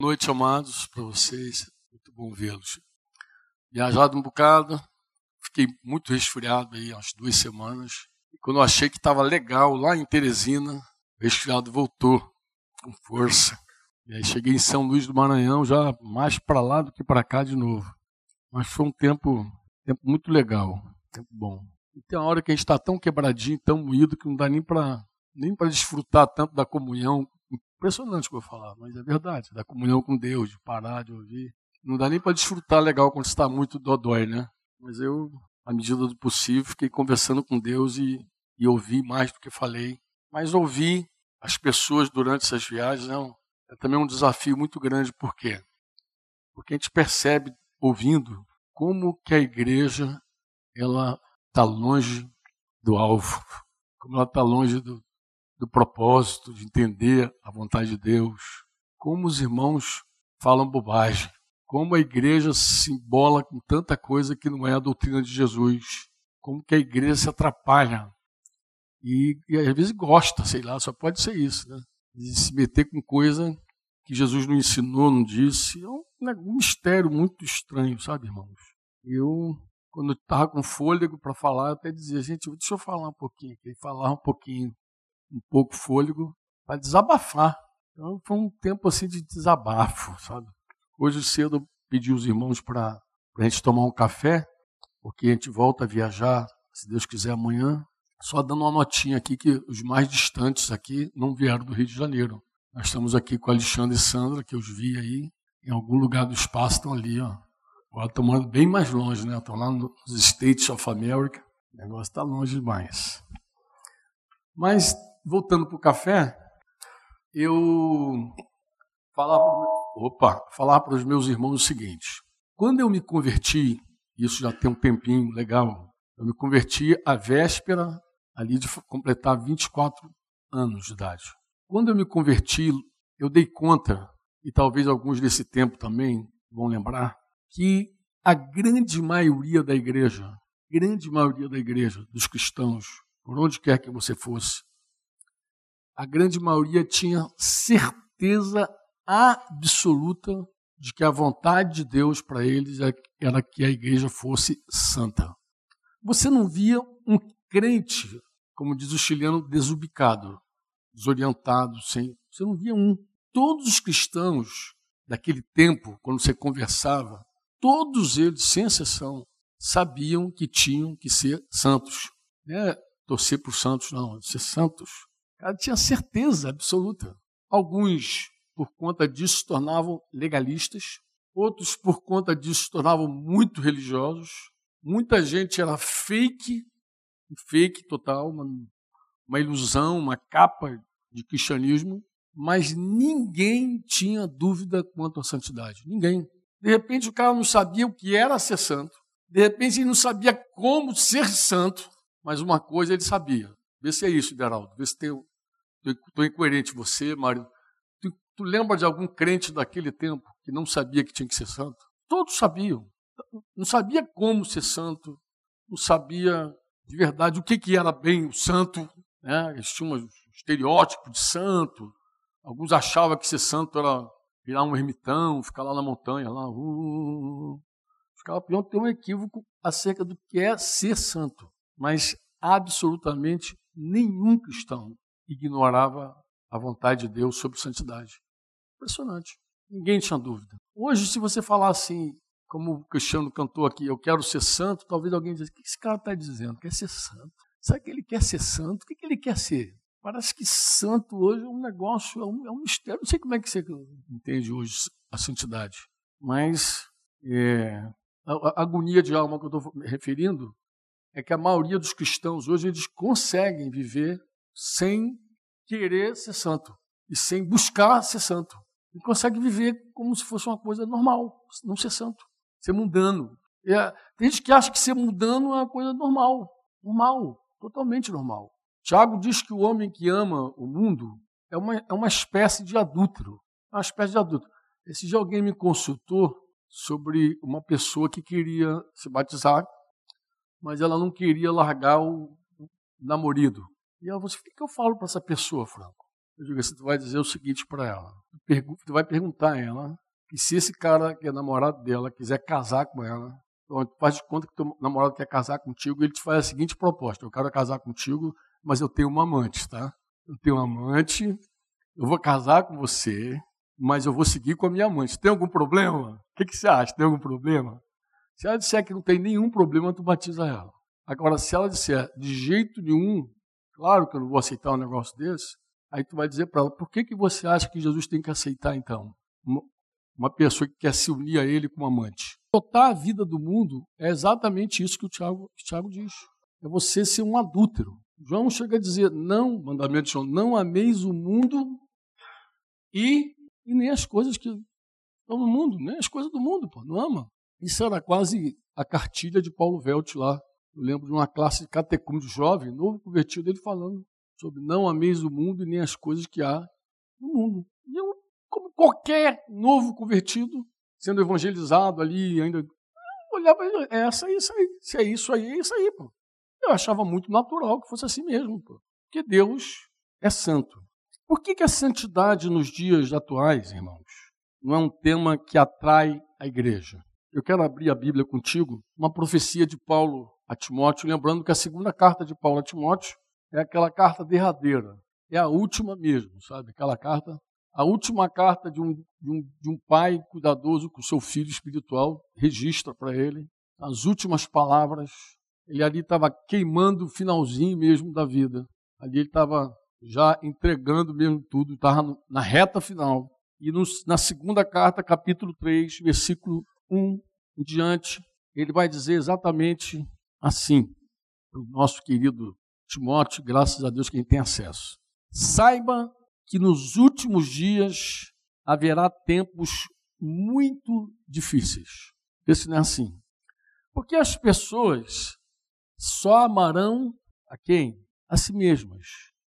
Noite, amados, para vocês. Muito bom vê-los. Viajado um bocado, fiquei muito resfriado aí, umas duas semanas. E quando eu achei que estava legal lá em Teresina, o resfriado voltou com força. E aí cheguei em São Luís do Maranhão, já mais para lá do que para cá de novo. Mas foi um tempo, tempo muito legal, tempo bom. E tem uma hora que a gente está tão quebradinho, tão moído, que não dá nem para nem desfrutar tanto da comunhão Impressionante o que eu falar, mas é verdade. Da comunhão com Deus, de parar, de ouvir. Não dá nem para desfrutar legal quando está muito dodói, né? Mas eu, à medida do possível, fiquei conversando com Deus e, e ouvi mais do que falei. Mas ouvir as pessoas durante essas viagens é, um, é também um desafio muito grande. Por quê? Porque a gente percebe, ouvindo, como que a igreja ela está longe do alvo, como ela está longe do, do propósito, de entender a vontade de Deus. Como os irmãos falam bobagem. Como a igreja se embola com tanta coisa que não é a doutrina de Jesus. Como que a igreja se atrapalha. E, e às vezes gosta, sei lá, só pode ser isso, né? De se meter com coisa que Jesus não ensinou, não disse. É um, um mistério muito estranho, sabe, irmãos? Eu, quando estava com fôlego para falar, até dizia, gente, deixa eu falar um pouquinho, aqui, falar um pouquinho um pouco fôlego para desabafar. Então foi um tempo assim de desabafo, sabe? Hoje cedo eu pedi os irmãos para a gente tomar um café, porque a gente volta a viajar, se Deus quiser, amanhã. Só dando uma notinha aqui que os mais distantes aqui não vieram do Rio de Janeiro. Nós estamos aqui com Alexandre e Sandra, que eu os vi aí, em algum lugar do espaço, estão ali, ó. Agora estão bem mais longe, né? Estão lá nos States of America. O negócio está longe demais. Mas voltando para o café, eu falar para os meus irmãos o seguinte: quando eu me converti, isso já tem um tempinho legal, eu me converti à véspera ali de completar 24 anos de idade. Quando eu me converti, eu dei conta, e talvez alguns desse tempo também vão lembrar, que a grande maioria da igreja, grande maioria da igreja, dos cristãos, por onde quer que você fosse, a grande maioria tinha certeza absoluta de que a vontade de Deus para eles é era que a igreja fosse santa. Você não via um crente, como diz o chileno, desubicado, desorientado, sem. Você não via um. Todos os cristãos daquele tempo, quando você conversava, todos eles, sem exceção, sabiam que tinham que ser santos. Não é torcer para os santos, não, ser santos. Ela tinha certeza absoluta. Alguns, por conta disso, se tornavam legalistas, outros, por conta disso, se tornavam muito religiosos. Muita gente era fake, fake total, uma, uma ilusão, uma capa de cristianismo, mas ninguém tinha dúvida quanto à santidade. Ninguém. De repente o cara não sabia o que era ser santo, de repente ele não sabia como ser santo, mas uma coisa ele sabia. Vê se é isso, Beraldo. Vê se tem Estou incoerente você, Mário. Tu, tu lembra de algum crente daquele tempo que não sabia que tinha que ser santo? Todos sabiam. Não sabia como ser santo, não sabia de verdade o que, que era bem o santo. Né? Eles tinham um estereótipo de santo. Alguns achavam que ser santo era virar um ermitão, ficar lá na montanha, lá. Uh, uh, uh. Ficava pior ter um equívoco acerca do que é ser santo. Mas absolutamente nenhum cristão ignorava a vontade de Deus sobre santidade. Impressionante. Ninguém tinha dúvida. Hoje, se você falar assim, como o Cristiano cantou aqui, eu quero ser santo, talvez alguém diga, o que esse cara está dizendo? Quer ser santo? Será que ele quer ser santo? O que, que ele quer ser? Parece que santo hoje é um negócio, é um, é um mistério. Não sei como é que você entende hoje a santidade, mas é, a, a agonia de alma que eu estou referindo é que a maioria dos cristãos hoje eles conseguem viver sem querer ser santo e sem buscar ser santo. Ele consegue viver como se fosse uma coisa normal, não ser santo, ser mundano. É, tem gente que acha que ser mundano é uma coisa normal, normal, totalmente normal. Tiago diz que o homem que ama o mundo é uma, é uma espécie de adúltero, é uma espécie de adúltero. Esse dia alguém me consultou sobre uma pessoa que queria se batizar, mas ela não queria largar o namorado. E eu disse, o que eu falo para essa pessoa, Franco? Eu digo assim, tu vai dizer o seguinte para ela. Tu vai perguntar a ela que se esse cara que é namorado dela quiser casar com ela, então, faz de conta que teu namorado quer casar contigo, ele te faz a seguinte proposta: eu quero casar contigo, mas eu tenho uma amante, tá? Eu tenho uma amante, eu vou casar com você, mas eu vou seguir com a minha amante. Tem algum problema? O que, que você acha? Tem algum problema? Se ela disser que não tem nenhum problema, tu batiza ela. Agora, se ela disser de jeito nenhum, claro que eu não vou aceitar um negócio desse, aí tu vai dizer para ela, por que, que você acha que Jesus tem que aceitar então? Uma pessoa que quer se unir a ele como amante. Totar a vida do mundo é exatamente isso que o Tiago, que o Tiago diz. É você ser um adúltero. João chega a dizer, não, mandamento de João, não ameis o mundo e, e nem as coisas que estão no mundo, nem as coisas do mundo, pô, não ama. Isso era quase a cartilha de Paulo Velt lá eu lembro de uma classe de catecúmeno jovem, novo convertido, ele falando sobre não ameis o mundo e nem as coisas que há no mundo. E eu, como qualquer novo convertido, sendo evangelizado ali, ainda olhava, é essa, é isso aí, se é isso aí, é isso aí, pô. Eu achava muito natural que fosse assim mesmo, pô. Porque Deus é santo. Por que, que a santidade nos dias atuais, irmãos, não é um tema que atrai a igreja? Eu quero abrir a Bíblia contigo, uma profecia de Paulo a Timóteo, lembrando que a segunda carta de Paulo a Timóteo é aquela carta derradeira, é a última mesmo, sabe? Aquela carta, a última carta de um, de um, de um pai cuidadoso com seu filho espiritual, registra para ele as últimas palavras. Ele ali estava queimando o finalzinho mesmo da vida. Ali ele estava já entregando mesmo tudo, estava na reta final. E no, na segunda carta, capítulo 3, versículo 1 em diante, ele vai dizer exatamente assim para o nosso querido Timóteo, graças a Deus que gente tem acesso. Saiba que nos últimos dias haverá tempos muito difíceis. Esse não é assim. Porque as pessoas só amarão a quem? A si mesmas.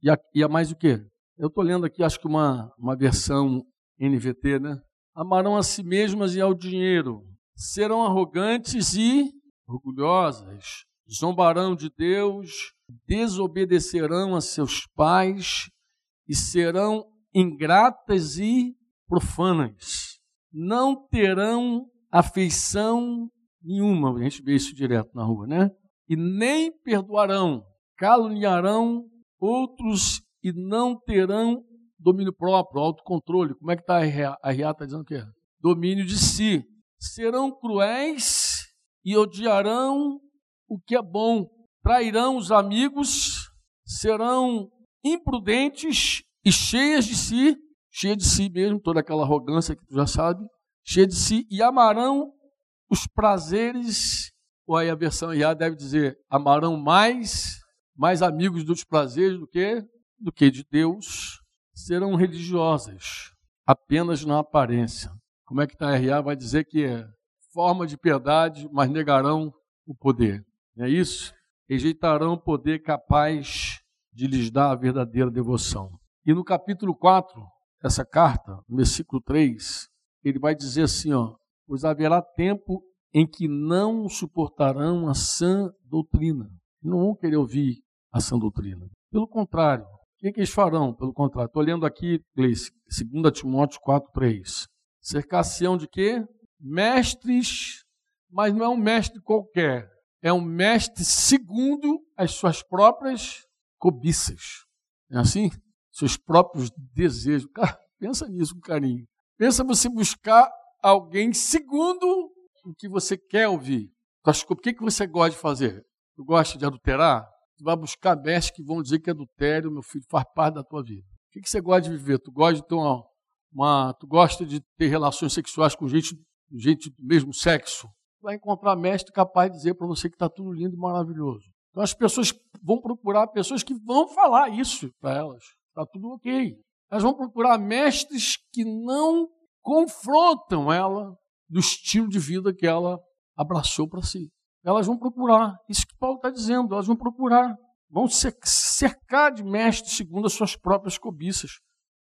E a, e a mais o quê? Eu estou lendo aqui, acho que uma, uma versão NVT, né? Amarão a si mesmas e ao dinheiro. Serão arrogantes e orgulhosas, zombarão de Deus, desobedecerão a seus pais e serão ingratas e profanas. Não terão afeição nenhuma, a gente vê isso direto na rua, né? E nem perdoarão, caluniarão outros e não terão domínio próprio, autocontrole. Como é que está a RA? está dizendo o quê? Domínio de si. Serão cruéis e odiarão o que é bom, trairão os amigos, serão imprudentes e cheias de si, cheia de si mesmo, toda aquela arrogância que tu já sabe, cheia de si, e amarão os prazeres, ou aí a versão IA deve dizer, amarão mais, mais amigos dos prazeres do que, do que de Deus, serão religiosas, apenas na aparência. Como é que está a RA? Vai dizer que é forma de piedade, mas negarão o poder. Não é isso? Rejeitarão o poder capaz de lhes dar a verdadeira devoção. E no capítulo 4, essa carta, no versículo 3, ele vai dizer assim, ó, pois haverá tempo em que não suportarão a sã doutrina. Não vão querer ouvir a sã doutrina. Pelo contrário, o que, que eles farão? Pelo contrário, estou lendo aqui, 2 Timóteo 4, 3. Cercar-se-ão de quê? Mestres, mas não é um mestre qualquer, é um mestre segundo as suas próprias cobiças. É assim? Seus próprios desejos. Cara, pensa nisso com carinho. Pensa você buscar alguém segundo o que você quer ouvir. O que, que você gosta de fazer? Tu gosta de adulterar? Tu vai buscar mestres que vão dizer que adultério, meu filho, faz parte da tua vida. O que, que você gosta de viver? Tu gosta de ter uma, uma, tu gosta de ter relações sexuais com gente gente do mesmo sexo, vai encontrar mestre capaz de dizer para você que está tudo lindo e maravilhoso. Então as pessoas vão procurar pessoas que vão falar isso para elas. Está tudo ok. Elas vão procurar mestres que não confrontam ela do estilo de vida que ela abraçou para si. Elas vão procurar. Isso que Paulo está dizendo. Elas vão procurar. Vão se cercar de mestres segundo as suas próprias cobiças,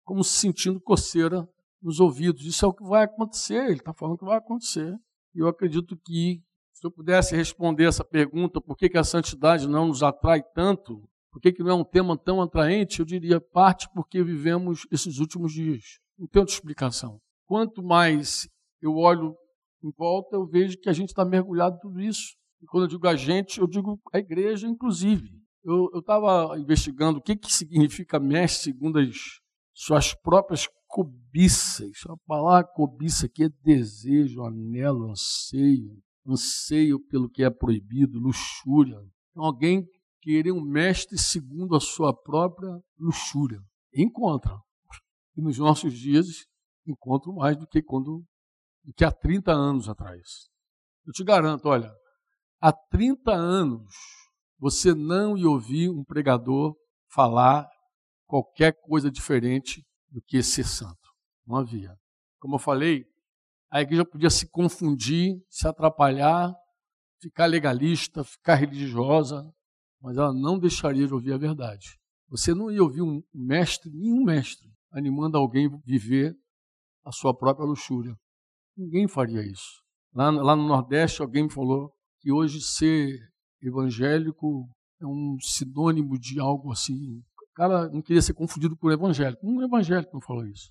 como se sentindo coceira nos ouvidos. Isso é o que vai acontecer, ele está falando que vai acontecer. E eu acredito que, se eu pudesse responder essa pergunta, por que, que a santidade não nos atrai tanto, Por que, que não é um tema tão atraente? Eu diria parte porque vivemos esses últimos dias. Não tem outra explicação. Quanto mais eu olho em volta, eu vejo que a gente está mergulhado em tudo isso. E quando eu digo a gente, eu digo a igreja, inclusive. Eu estava investigando o que, que significa mestre segundo as suas próprias cobiças. A palavra cobiça aqui é desejo, anelo, anseio, anseio pelo que é proibido, luxúria. Então, alguém querer um mestre segundo a sua própria luxúria. Encontra. E nos nossos dias, encontro mais do que quando do que há 30 anos atrás. Eu te garanto, olha, há 30 anos você não ia ouvir um pregador falar qualquer coisa diferente do que ser santo. Não havia. Como eu falei, a igreja podia se confundir, se atrapalhar, ficar legalista, ficar religiosa, mas ela não deixaria de ouvir a verdade. Você não ia ouvir um mestre, nenhum mestre, animando alguém a viver a sua própria luxúria. Ninguém faria isso. Lá, lá no Nordeste, alguém me falou que hoje ser evangélico é um sinônimo de algo assim. Cara não queria ser confundido por evangélico. Um evangélico não falou isso.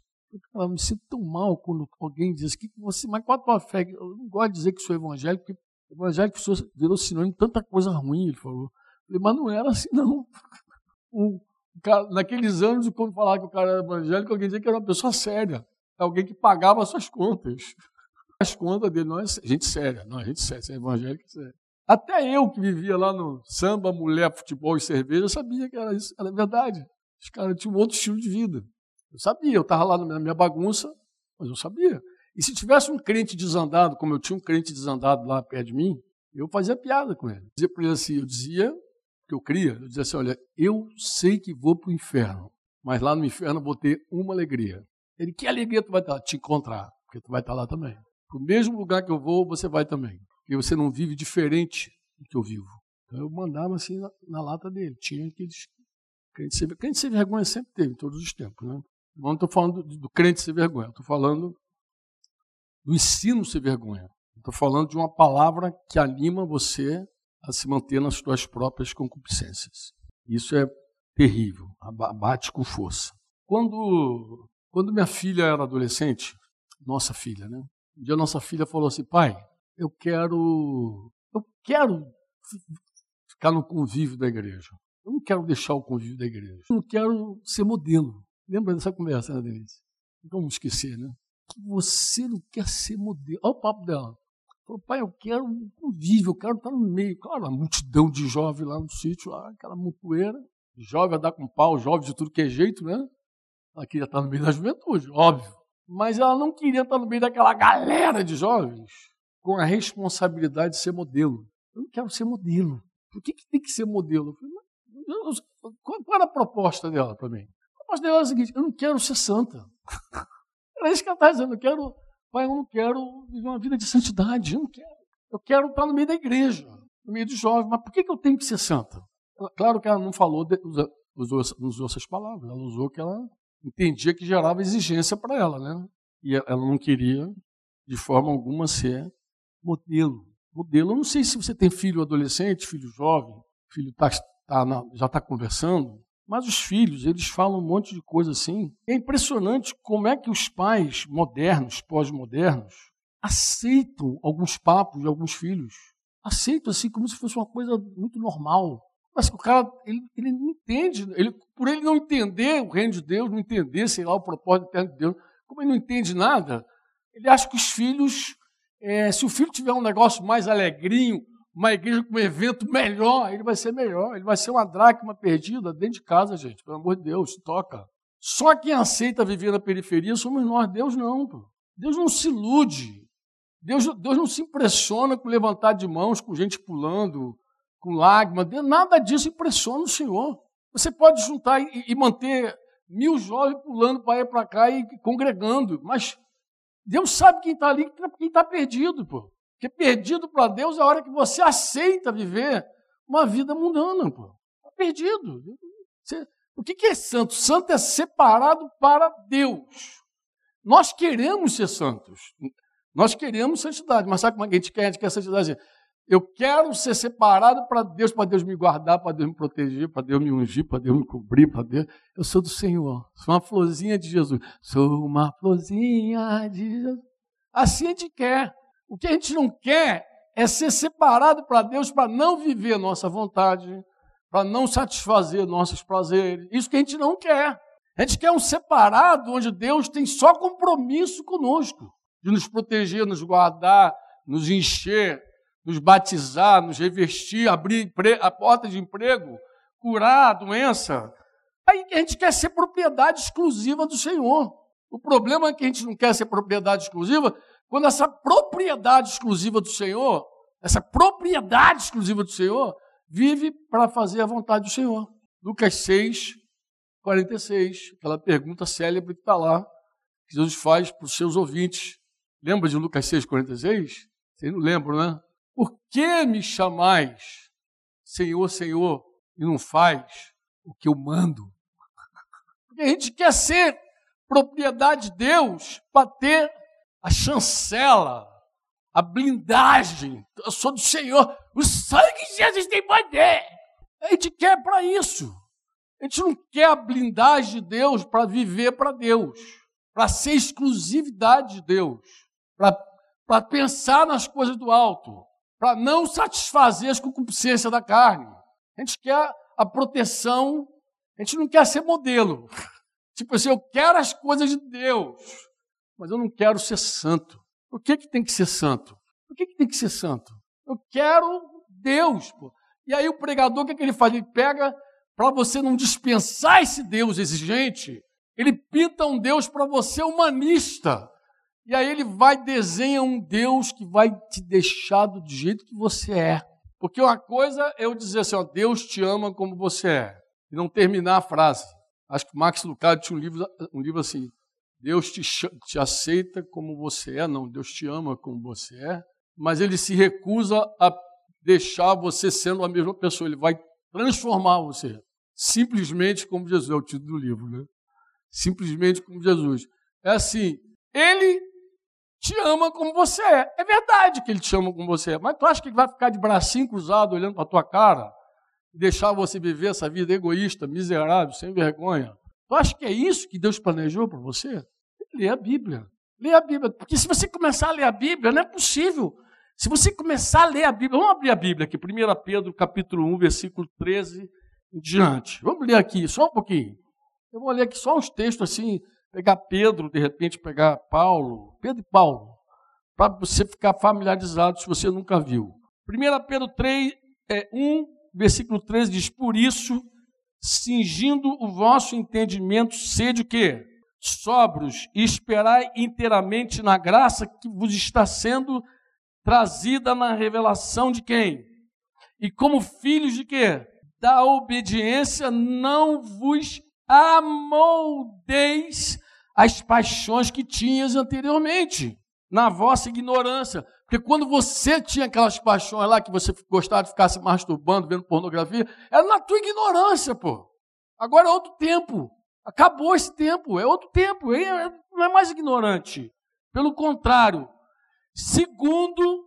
Eu me sinto tão mal quando alguém diz que você, mas qual a tua fé? Eu não gosto de dizer que sou evangélico, porque evangélico virou sinônimo de tanta coisa ruim, ele falou. Falei, mas não era assim, não. Cara, naqueles anos, quando falava que o cara era evangélico, alguém dizia que era uma pessoa séria. Alguém que pagava as suas contas. As contas dele não é gente séria, não, é gente séria, você é evangélico, sério. Até eu que vivia lá no samba, mulher, futebol e cerveja, sabia que era isso, era verdade. Os caras tinham um outro estilo de vida. Eu sabia, eu estava lá na minha bagunça, mas eu sabia. E se tivesse um crente desandado, como eu tinha um crente desandado lá perto de mim, eu fazia piada com ele. Eu dizia para ele assim, eu dizia, que eu cria, eu dizia assim: olha, eu sei que vou para o inferno, mas lá no inferno vou ter uma alegria. Ele, que alegria tu vai estar? Te encontrar, porque tu vai estar lá também. Para o mesmo lugar que eu vou, você vai também. Porque você não vive diferente do que eu vivo. Então eu mandava assim na, na lata dele. Tinha aqueles crentes sem, crente sem vergonha sempre teve, em todos os tempos. Né? Não estou falando do, do crente sem vergonha, estou falando do ensino sem vergonha. Estou falando de uma palavra que anima você a se manter nas suas próprias concupiscências. Isso é terrível, abate com força. Quando, quando minha filha era adolescente, nossa filha, né? Um dia nossa filha falou assim, pai, eu quero, eu quero ficar no convívio da igreja. Eu não quero deixar o convívio da igreja. Eu não quero ser modelo. Lembra dessa conversa, né, Denise? Não vamos esquecer, né? Que você não quer ser modelo. Olha o papo dela. Falou, pai, eu quero um convívio, eu quero estar no meio. Claro, a multidão de jovens lá no sítio, lá, aquela mupoeira. Jovem a dar com pau, jovem de tudo que é jeito, né? Ela queria estar no meio da juventude, óbvio. Mas ela não queria estar no meio daquela galera de jovens com a responsabilidade de ser modelo. Eu não quero ser modelo. Por que, que tem que ser modelo? Eu falei, qual, era a proposta dela para mim? A proposta dela é a seguinte: eu não quero ser santa. Era isso que ela estava dizendo. Eu quero Pai, eu não quero viver uma vida de santidade, eu não quero. Eu quero estar no meio da igreja, no meio dos jovens. Mas por que, eu tenho que ser santa? claro que ela não falou, de, usou, usou essas palavras. Ela usou que ela entendia que gerava exigência para ela, né? E ela não queria, de forma alguma, ser modelo. Modelo, eu não sei se você tem filho adolescente, filho jovem, filho tá, tá já está conversando, mas os filhos, eles falam um monte de coisa assim. É impressionante como é que os pais modernos, pós-modernos, aceitam alguns papos de alguns filhos. Aceitam assim como se fosse uma coisa muito normal. Mas o cara, ele, ele não entende, ele, por ele não entender o reino de Deus, não entender, sei lá, o propósito eterno de Deus, como ele não entende nada, ele acha que os filhos, é, se o filho tiver um negócio mais alegrinho, uma igreja com um evento melhor, ele vai ser melhor. Ele vai ser uma dracma perdida dentro de casa, gente. Pelo amor de Deus, toca. Só quem aceita viver na periferia somos nós. Deus não. Pô. Deus não se ilude. Deus, Deus não se impressiona com levantar de mãos, com gente pulando, com lágrimas. Nada disso impressiona o Senhor. Você pode juntar e, e manter mil jovens pulando para ir para cá e congregando, mas Deus sabe quem está ali, quem está perdido, pô. Porque perdido para Deus é a hora que você aceita viver uma vida mundana, pô. Está perdido. Você, o que, que é santo? Santo é separado para Deus. Nós queremos ser santos. Nós queremos santidade, mas sabe como é que a gente quer? A gente quer santidade. Eu quero ser separado para Deus, para Deus me guardar, para Deus me proteger, para Deus me ungir, para Deus me cobrir, para Deus. Eu sou do Senhor. Sou uma florzinha de Jesus. Sou uma florzinha de Jesus. Assim a gente quer. O que a gente não quer é ser separado para Deus para não viver nossa vontade, para não satisfazer nossos prazeres. Isso que a gente não quer. A gente quer um separado onde Deus tem só compromisso conosco, de nos proteger, nos guardar, nos encher, nos batizar, nos revestir, abrir a porta de emprego, curar a doença. Aí a gente quer ser propriedade exclusiva do Senhor. O problema é que a gente não quer ser propriedade exclusiva quando essa propriedade exclusiva do Senhor, essa propriedade exclusiva do Senhor, vive para fazer a vontade do Senhor. Lucas 6, 46, aquela pergunta célebre que está lá, que Jesus faz para os seus ouvintes. Lembra de Lucas 6, 46? Vocês não lembram, né? Por que me chamais Senhor, Senhor, e não faz o que eu mando? Porque a gente quer ser propriedade de Deus para ter a chancela, a blindagem. Eu sou do Senhor. O sangue de Jesus tem poder. A gente quer para isso. A gente não quer a blindagem de Deus para viver para Deus, para ser exclusividade de Deus, para pensar nas coisas do alto para não satisfazer as concupiscências da carne. A gente quer a proteção, a gente não quer ser modelo. Tipo assim, eu quero as coisas de Deus, mas eu não quero ser santo. Por que, que tem que ser santo? Por que, que tem que ser santo? Eu quero Deus. Pô. E aí o pregador, o que, é que ele faz? Ele pega, para você não dispensar esse Deus exigente, ele pinta um Deus para você humanista. E aí ele vai desenha um Deus que vai te deixar do jeito que você é. Porque uma coisa é eu dizer assim, ó, Deus te ama como você é, e não terminar a frase. Acho que Max Lucado tinha um livro, um livro assim, Deus te, te aceita como você é, não, Deus te ama como você é, mas ele se recusa a deixar você sendo a mesma pessoa, ele vai transformar você. Simplesmente como Jesus, é o título do livro, né? Simplesmente como Jesus. É assim, ele te ama como você é. É verdade que ele te ama como você é, mas tu acha que ele vai ficar de bracinho cruzado olhando para a tua cara e deixar você viver essa vida egoísta, miserável, sem vergonha? Tu acha que é isso que Deus planejou para você? Lê a Bíblia. Lê a Bíblia. Porque se você começar a ler a Bíblia, não é possível. Se você começar a ler a Bíblia, vamos abrir a Bíblia aqui, 1 Pedro capítulo 1, versículo 13 em diante. Vamos ler aqui, só um pouquinho. Eu vou ler aqui só uns textos assim, pegar Pedro, de repente pegar Paulo, Pedro e Paulo, para você ficar familiarizado se você nunca viu. 1 Pedro 3, é, 1, versículo 13 diz: Por isso, cingindo o vosso entendimento, sede o quê? Sóbrios e esperai inteiramente na graça que vos está sendo trazida na revelação de quem? E como filhos de quê? Da obediência não vos amoldeis as paixões que tinhas anteriormente, na vossa ignorância. Porque quando você tinha aquelas paixões lá que você gostava de ficar se masturbando, vendo pornografia, era na tua ignorância, pô. Agora é outro tempo. Acabou esse tempo, é outro tempo. É, não é mais ignorante. Pelo contrário, segundo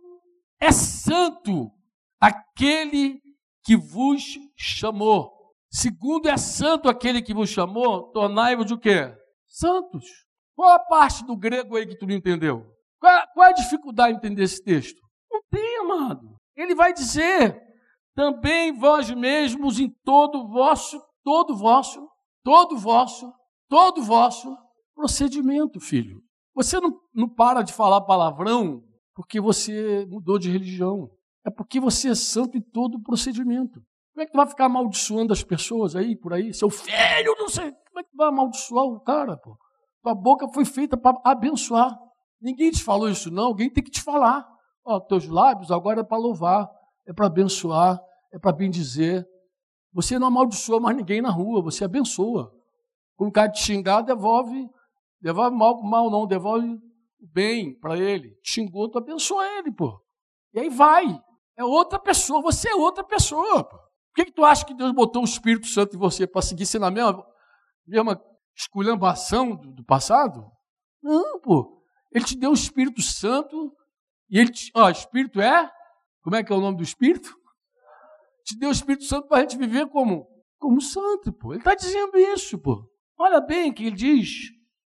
é santo aquele que vos chamou. Segundo é santo aquele que vos chamou, tornai-vos o quê? Santos. Qual a parte do grego aí que tu não entendeu? Qual, qual a dificuldade de entender esse texto? Não tem, amado. Ele vai dizer, também vós mesmos em todo vosso, todo vosso, todo vosso, todo vosso procedimento, filho. Você não, não para de falar palavrão porque você mudou de religião. É porque você é santo em todo procedimento. Como é que tu vai ficar amaldiçoando as pessoas aí, por aí? Seu filho, não sei. Como é que tu vai amaldiçoar o cara, pô? Tua boca foi feita para abençoar. Ninguém te falou isso, não. Alguém tem que te falar. Ó, teus lábios agora é para louvar, é para abençoar, é para bendizer. Você não amaldiçoa mais ninguém na rua, você abençoa. Quando o cara te xingar, devolve. Devolve mal, mal não, devolve o bem para ele. Te xingou, tu abençoa ele, pô. E aí vai. É outra pessoa, você é outra pessoa, pô. Por que, que tu acha que Deus botou o Espírito Santo em você para seguir sendo a mesma, mesma esculhambação do, do passado? Não, pô. Ele te deu o Espírito Santo e ele te, ó, Espírito é Como é que é o nome do Espírito? Te deu o Espírito Santo para a gente viver como? Como santo, pô. Ele está dizendo isso, pô. Olha bem que ele diz: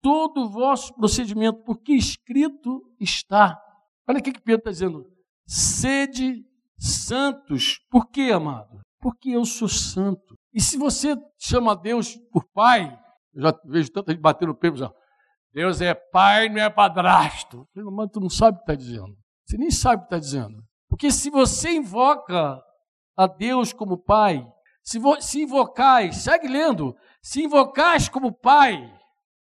todo o vosso procedimento, porque escrito está. Olha o que Pedro está dizendo. Sede santos. Por quê, amado? Porque eu sou santo. E se você chama Deus por pai, eu já vejo tanta gente batendo o peito, já, Deus é pai, não é padrasto. Mas tu não sabe o que está dizendo. Você nem sabe o que está dizendo. Porque se você invoca a Deus como pai, se, se invocais, segue lendo, se invocais como pai,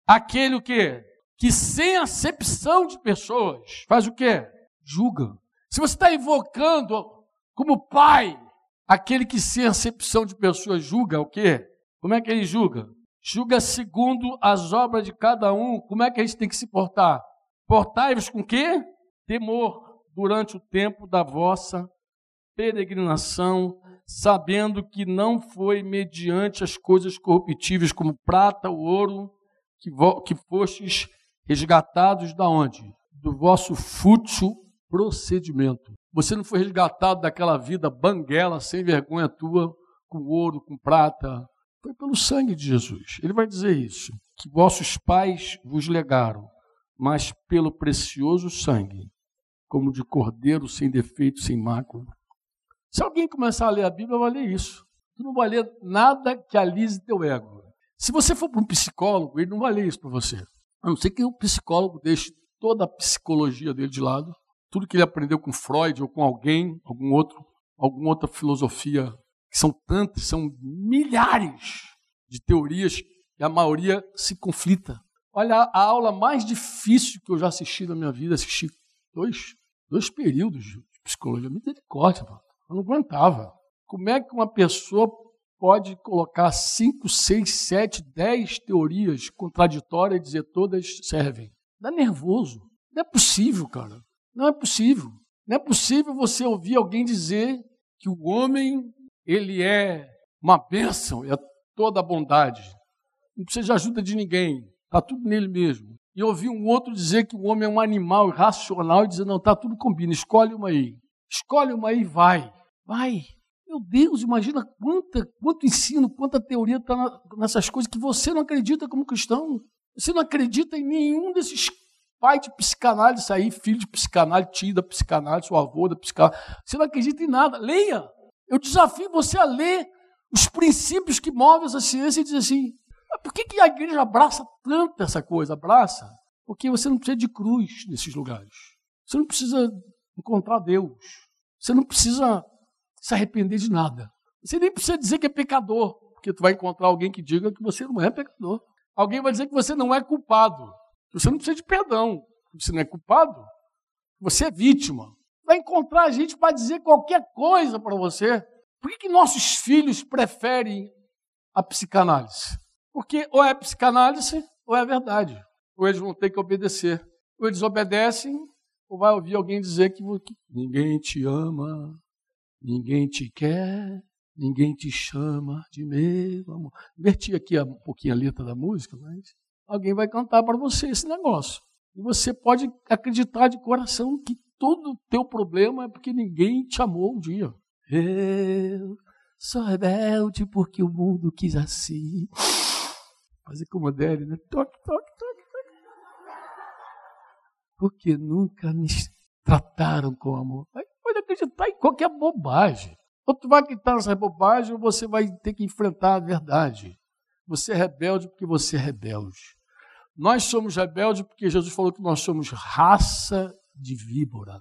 aquele o quê? Que sem acepção de pessoas, faz o quê? Julga. Se você está invocando como pai, aquele que sem acepção de pessoas julga o quê? Como é que ele julga? Julga segundo as obras de cada um. Como é que a gente tem que se portar? Portai-vos com quê? Temor durante o tempo da vossa peregrinação, sabendo que não foi mediante as coisas corruptíveis como prata, ou ouro, que, que fostes resgatados da onde? Do vosso fútil procedimento. Você não foi resgatado daquela vida banguela, sem vergonha tua, com ouro, com prata. Foi pelo sangue de Jesus. Ele vai dizer isso, que vossos pais vos legaram, mas pelo precioso sangue, como de cordeiro sem defeito, sem mácula. Se alguém começar a ler a Bíblia, vai ler isso. Tu não vai ler nada que alise teu ego. Se você for para um psicólogo, ele não vai ler isso para você. A não ser que o psicólogo deixe toda a psicologia dele de lado, tudo que ele aprendeu com Freud ou com alguém, algum outro, alguma outra filosofia, que são tantas, são milhares de teorias e a maioria se conflita. Olha, a aula mais difícil que eu já assisti na minha vida, assisti dois, dois períodos de psicologia, misericórdia, mano. eu não aguentava. Como é que uma pessoa pode colocar cinco, seis, sete, dez teorias contraditórias e dizer todas servem. Dá nervoso. Não é possível, cara. Não é possível. Não é possível você ouvir alguém dizer que o homem ele é uma bênção, é toda a bondade. Não precisa de ajuda de ninguém. Está tudo nele mesmo. E ouvir um outro dizer que o homem é um animal irracional e dizer, não, está tudo combina, escolhe uma aí. Escolhe uma aí e vai. Vai. Meu Deus, imagina quanta, quanto ensino, quanta teoria está nessas coisas que você não acredita como cristão. Você não acredita em nenhum desses pais de psicanálise aí, filho de psicanálise, tio da psicanálise, seu avô da psicanálise. Você não acredita em nada. Leia. Eu desafio você a ler os princípios que movem essa ciência e dizer assim: por que, que a igreja abraça tanto essa coisa? Abraça? Porque você não precisa de cruz nesses lugares. Você não precisa encontrar Deus. Você não precisa se arrepender de nada. Você nem precisa dizer que é pecador, porque tu vai encontrar alguém que diga que você não é pecador. Alguém vai dizer que você não é culpado. Você não precisa de perdão. Você não é culpado. Você é vítima. Vai encontrar gente para dizer qualquer coisa para você. Por que, que nossos filhos preferem a psicanálise? Porque ou é psicanálise ou é verdade. Ou eles vão ter que obedecer. Ou eles obedecem, ou vai ouvir alguém dizer que ninguém te ama, Ninguém te quer, ninguém te chama de meu amor. Inverti aqui um pouquinho a letra da música, mas alguém vai cantar para você esse negócio. E você pode acreditar de coração que todo o teu problema é porque ninguém te amou um dia. Eu sou rebelde porque o mundo quis assim. Fazer como a Deli, né? Toque, toque, toque, toque. Porque nunca me trataram com amor pode acreditar em qualquer bobagem. Ou tu vai acreditar nessa bobagem ou você vai ter que enfrentar a verdade. Você é rebelde porque você é rebelde. Nós somos rebeldes porque Jesus falou que nós somos raça de víbora.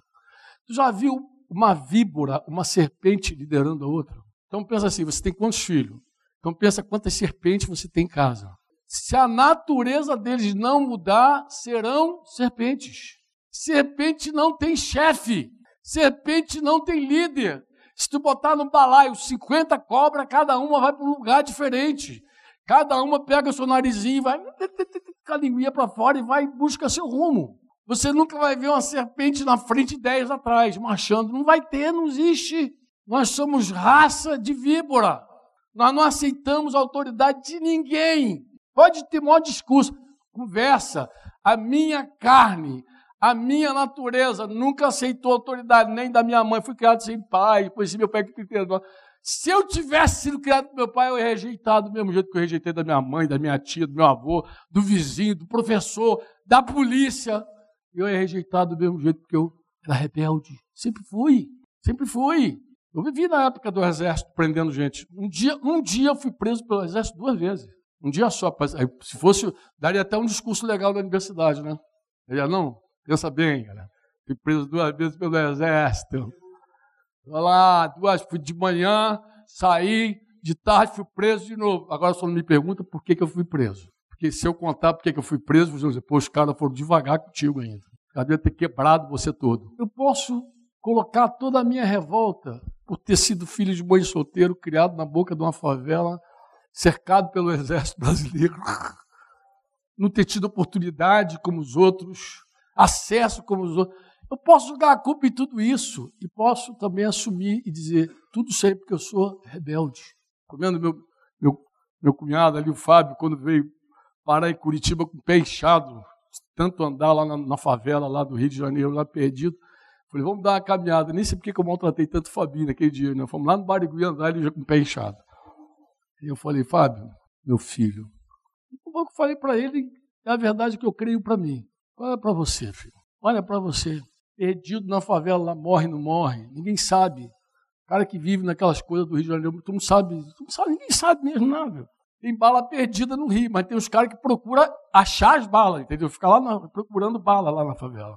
Tu já viu uma víbora, uma serpente liderando a outra? Então pensa assim, você tem quantos filhos? Então pensa quantas serpentes você tem em casa. Se a natureza deles não mudar, serão serpentes. Serpente não tem chefe. Serpente não tem líder. Se tu botar no balaio 50 cobras, cada uma vai para um lugar diferente. Cada uma pega o seu narizinho, vai com a linguinha para fora e vai e busca seu rumo. Você nunca vai ver uma serpente na frente e dez atrás, marchando. Não vai ter, não existe. Nós somos raça de víbora. Nós não aceitamos a autoridade de ninguém. Pode ter maior discurso, conversa. A minha carne, A minha natureza nunca aceitou autoridade, nem da minha mãe. Fui criado sem pai, depois meu pai que criou. Se eu tivesse sido criado por meu pai, eu ia rejeitar do mesmo jeito que eu rejeitei da minha mãe, da minha tia, do meu avô, do vizinho, do professor, da polícia. Eu ia rejeitar do mesmo jeito porque eu era rebelde. Sempre fui, sempre fui. Eu vivi na época do exército prendendo gente. Um dia, um dia eu fui preso pelo exército duas vezes. Um dia só. Se fosse, daria até um discurso legal na universidade, né? Ia, não, pensa bem, cara. Fui preso duas vezes pelo exército. Lá, duas, fui de manhã, saí, de tarde fui preso de novo. Agora só me pergunta por que, que eu fui preso. Porque se eu contar por que, que eu fui preso, vocês vão dizer, pô, os caras foram devagar contigo ainda. Cabia ter quebrado você todo. Eu posso colocar toda a minha revolta por ter sido filho de mãe solteiro, criado na boca de uma favela, cercado pelo exército brasileiro, não ter tido oportunidade como os outros, acesso como os outros. Eu posso jogar a culpa em tudo isso e posso também assumir e dizer tudo aí porque eu sou rebelde. Comendo meu, meu, meu cunhado ali, o Fábio, quando veio parar em Curitiba com o pé inchado, tanto andar lá na, na, favela lá do Rio de Janeiro, lá perdido. Falei, vamos dar uma caminhada. Nem sei porque que eu maltratei tanto o Fabinho naquele dia. Né? Fomos lá no Barigui andar ele já com o pé inchado. E eu falei, Fábio, meu filho, o que eu falei para ele é a verdade que eu creio para mim. Olha para você, filho. Olha para você perdido na favela lá, morre, não morre. Ninguém sabe. cara que vive naquelas coisas do Rio de Janeiro, tu não sabe, tu não sabe ninguém sabe mesmo, não, Tem bala perdida no Rio, mas tem os caras que procuram achar as balas, entendeu? Ficar lá na, procurando bala lá na favela.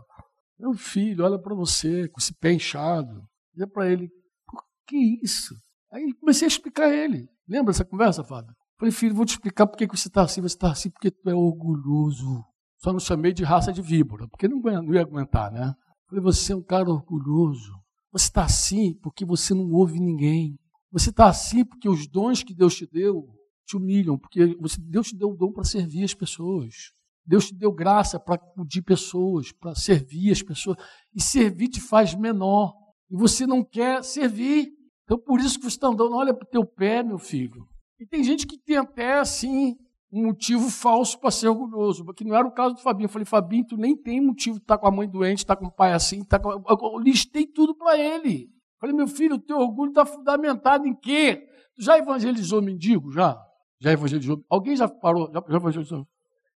Meu filho, olha para você, com esse pé inchado. Dizer para ele, por que isso? Aí comecei a explicar a ele. Lembra dessa conversa, Fábio? Falei, filho, vou te explicar por que você está assim. Você está assim porque tu é orgulhoso. Só não chamei de raça de víbora, porque não, não ia aguentar, né? Falei, você é um cara orgulhoso. Você está assim porque você não ouve ninguém. Você está assim porque os dons que Deus te deu te humilham, porque você, Deus te deu o dom para servir as pessoas. Deus te deu graça para acudir pessoas, para servir as pessoas. E servir te faz menor. E você não quer servir. Então, por isso que você está andando, olha para o teu pé, meu filho. E tem gente que tem até, assim, um motivo falso para ser orgulhoso, que não era o caso do Fabinho. Eu falei, Fabinho, tu nem tem motivo de estar tá com a mãe doente, estar tá com o pai assim, tá com... eu listei tudo para ele. Eu falei, meu filho, o teu orgulho está fundamentado em quê? Tu já evangelizou mendigo? Já? Já evangelizou? Alguém já parou? Já, já evangelizou?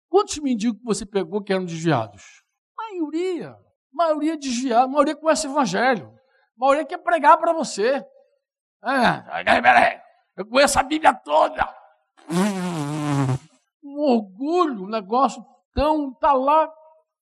Quantos mendigos você pegou que eram desviados? Maioria. Maioria desviada, maioria conhece evangelho. Maioria quer pregar para você. É, eu conheço a Bíblia toda um orgulho, um negócio tão. Está lá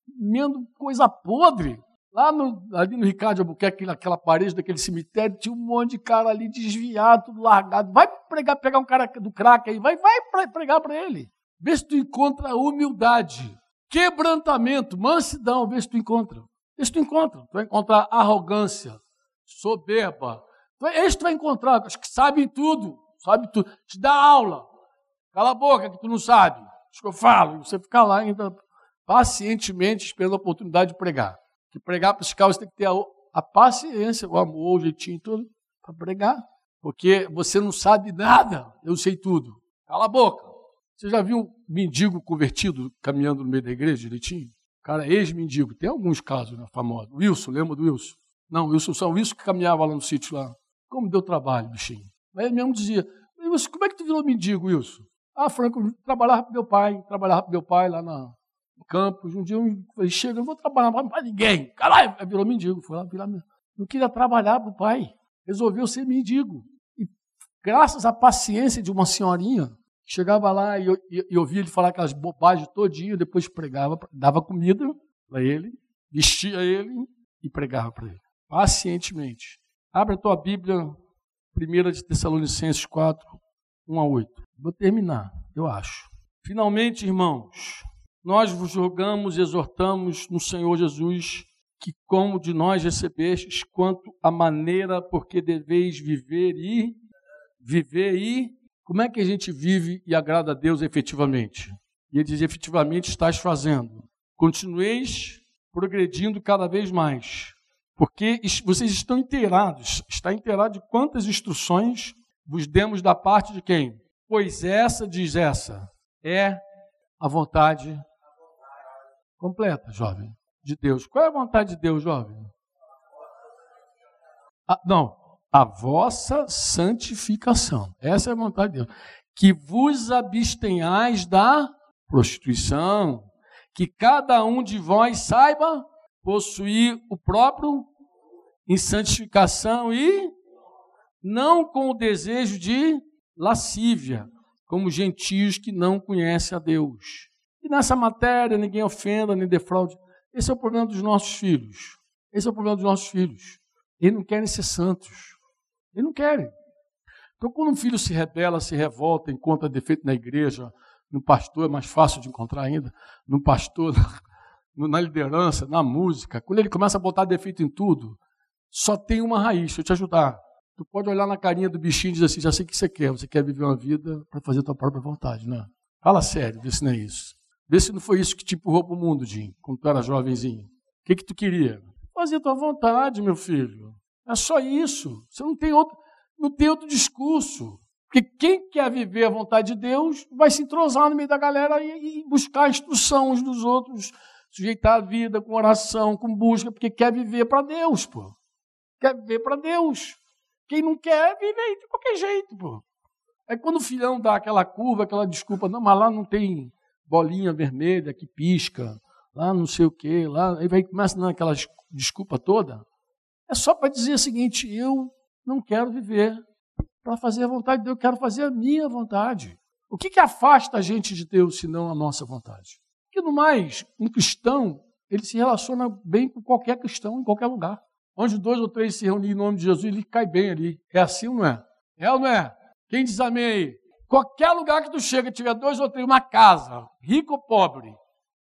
comendo coisa podre. Lá no, ali no Ricardo Albuquerque, naquela parede daquele cemitério, tinha um monte de cara ali desviado, tudo largado. Vai pregar, pegar um cara do crack aí, vai, vai pregar para ele. Vê se tu encontra humildade, quebrantamento, mansidão, vê se tu encontra. Vê se tu encontra. Tu vai encontrar arrogância, soberba. Esse tu vai encontrar, os que sabem tudo, sabe tudo. Te dá aula, Cala a boca que tu não sabe. Acho que eu falo. E você fica lá ainda pacientemente esperando a oportunidade de pregar. Que pregar para os caras tem que ter a, a paciência, o amor, o jeitinho todo para pregar. Porque você não sabe nada, eu sei tudo. Cala a boca. Você já viu um mendigo convertido caminhando no meio da igreja direitinho? Cara, ex-mendigo. Tem alguns casos né, famosos. Wilson, lembra do Wilson? Não, Wilson só o Wilson que caminhava lá no sítio lá. Como deu trabalho, bichinho. Mas ele mesmo dizia, Wilson, como é que tu virou mendigo, Wilson? Ah, Franco, trabalhava para meu pai, trabalhava para meu pai lá na, no campus. Um dia eu falei, chega, não vou trabalhar para ninguém. Caralho, virou mendigo. Foi lá, virar, não queria trabalhar para o pai. Resolveu ser mendigo. E graças à paciência de uma senhorinha, chegava lá e, e, ouvia ele falar aquelas bobagens todinho, depois pregava, dava comida para ele, vestia ele e pregava para ele. Pacientemente. Abre a tua Bíblia, 1 de Tessalonicenses 4, 1 a 8. Vou terminar, eu acho. Finalmente, irmãos, nós vos rogamos e exortamos no Senhor Jesus que, como de nós recebestes, quanto a maneira por que deveis viver e viver e como é que a gente vive e agrada a Deus efetivamente? E ele diz: efetivamente estás fazendo. Continueis progredindo cada vez mais, porque vocês estão inteirados, está inteirado de quantas instruções vos demos da parte de quem? Pois essa, diz essa, é a vontade completa, jovem. de Deus. Qual é a vontade de Deus, jovem? Ah, não, a vossa santificação. Essa é a vontade de Deus. Que vos abstenhais da prostituição, que cada um de vós saiba possuir o próprio em santificação e não com o desejo de lascívia, como gentios que não conhecem a Deus. E nessa matéria ninguém ofenda nem defraude. Esse é o problema dos nossos filhos. Esse é o problema dos nossos filhos. Eles não querem ser santos. Eles não querem. Então, quando um filho se rebela, se revolta, encontra defeito na igreja, no pastor é mais fácil de encontrar ainda, no pastor, na liderança, na música, quando ele começa a botar defeito em tudo, só tem uma raiz, deixa eu te ajudar. Tu pode olhar na carinha do bichinho e dizer assim, já sei o que você quer, você quer viver uma vida para fazer a tua própria vontade, né? Fala sério, vê se não é isso. Vê se não foi isso que te empurrou para o mundo, Jim, quando tu era jovenzinho. O que, que tu queria? Fazer a tua vontade, meu filho. É só isso. Você não tem outro, não tem outro discurso. Porque quem quer viver a vontade de Deus vai se entrosar no meio da galera e, e buscar a instrução uns dos outros, sujeitar a vida com oração, com busca, porque quer viver para Deus, pô. Quer viver para Deus. Quem não quer, vive aí de qualquer jeito, pô. Aí quando o filhão dá aquela curva, aquela desculpa, não, mas lá não tem bolinha vermelha que pisca, lá não sei o quê, lá, aí vai começa aquela desculpa toda. É só para dizer o seguinte: eu não quero viver para fazer a vontade de Deus, eu quero fazer a minha vontade. O que, que afasta a gente de Deus senão a nossa vontade? Que no mais, um cristão, ele se relaciona bem com qualquer cristão, em qualquer lugar. Onde dois ou três se reunirem em nome de Jesus, ele cai bem ali. É assim ou não é? É ou não é? Quem diz amém aí? Qualquer lugar que tu chega, tiver dois ou três, uma casa, rico ou pobre,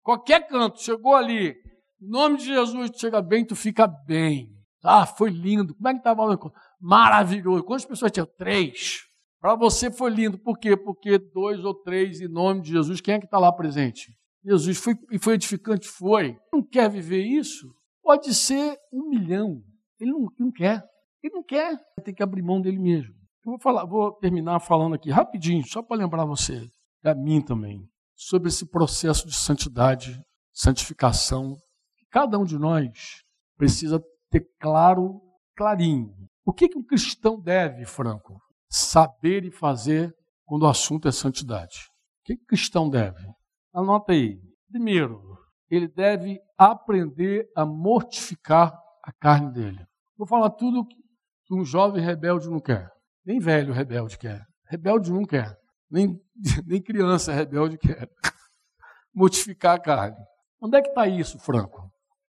qualquer canto, chegou ali, em nome de Jesus, tu chega bem, tu fica bem. Ah, foi lindo. Como é que estava o Maravilhoso. Quantas pessoas tinham? Três. Para você foi lindo. Por quê? Porque dois ou três, em nome de Jesus, quem é que está lá presente? Jesus foi, e foi edificante? Foi. Não quer viver isso? Pode ser um milhão. Ele não, não quer. Ele não quer. Tem que abrir mão dele mesmo. Eu vou, falar, vou terminar falando aqui rapidinho, só para lembrar você, e a mim também, sobre esse processo de santidade, santificação, que cada um de nós precisa ter claro, clarinho. O que, que um cristão deve, Franco, saber e fazer quando o assunto é santidade? O que, que o cristão deve? Anota aí. Primeiro, ele deve aprender a mortificar a carne dele. Vou falar tudo que um jovem rebelde não quer. Nem velho rebelde quer. Rebelde não quer. Nem, nem criança rebelde quer. Mortificar a carne. Onde é que está isso, Franco?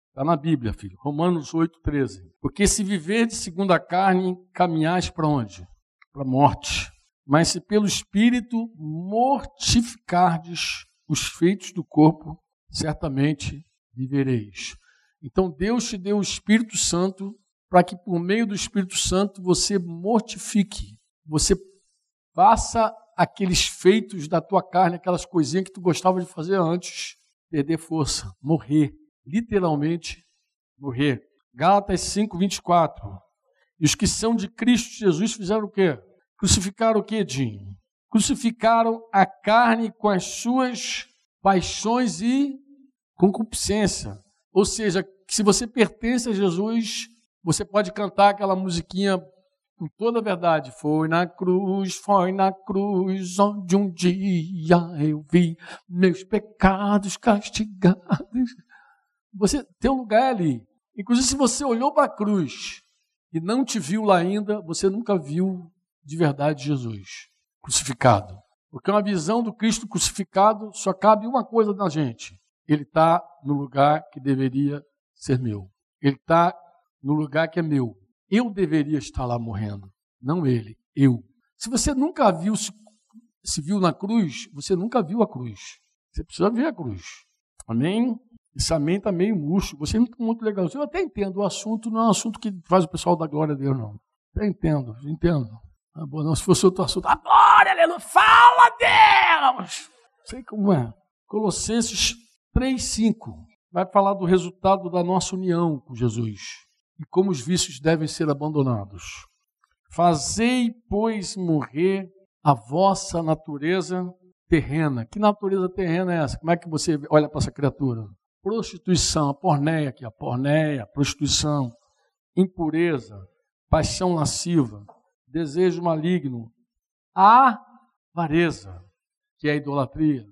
Está na Bíblia, filho. Romanos 8, 13. Porque se viver de segundo a carne, caminhais para onde? Para a morte. Mas se pelo Espírito mortificardes os feitos do corpo, certamente vivereis. Então Deus te deu o Espírito Santo para que por meio do Espírito Santo você mortifique, você faça aqueles feitos da tua carne, aquelas coisinhas que tu gostava de fazer antes, perder força, morrer literalmente morrer. Gálatas 5, 24. E os que são de Cristo Jesus fizeram o quê? Crucificaram o quê, Dinho? Crucificaram a carne com as suas paixões e concupiscência. Ou seja, se você pertence a Jesus, você pode cantar aquela musiquinha com toda a verdade. Foi na cruz, foi na cruz, onde um dia eu vi meus pecados castigados. Você tem um lugar ali. Inclusive, se você olhou para a cruz e não te viu lá ainda, você nunca viu de verdade Jesus crucificado. Porque uma visão do Cristo crucificado só cabe uma coisa na gente. Ele está no lugar que deveria ser meu. Ele está no lugar que é meu. Eu deveria estar lá morrendo, não ele, eu. Se você nunca viu, se, se viu na cruz, você nunca viu a cruz. Você precisa ver a cruz. Amém? Esse amém está meio murcho. Você é muito, legal. Eu até entendo. O assunto não é um assunto que faz o pessoal da glória a Deus, não. Até entendo, entendo. Ah, bom, não, se fosse outro assunto, adora, aleluia, fala Deus! Sei como é. Colossenses 3,5 vai falar do resultado da nossa união com Jesus e como os vícios devem ser abandonados. Fazei, pois, morrer a vossa natureza terrena. Que natureza terrena é essa? Como é que você olha para essa criatura? prostituição, a pornéia aqui, a pornéia, prostituição, impureza, paixão lasciva, desejo maligno, avareza, que é a idolatria.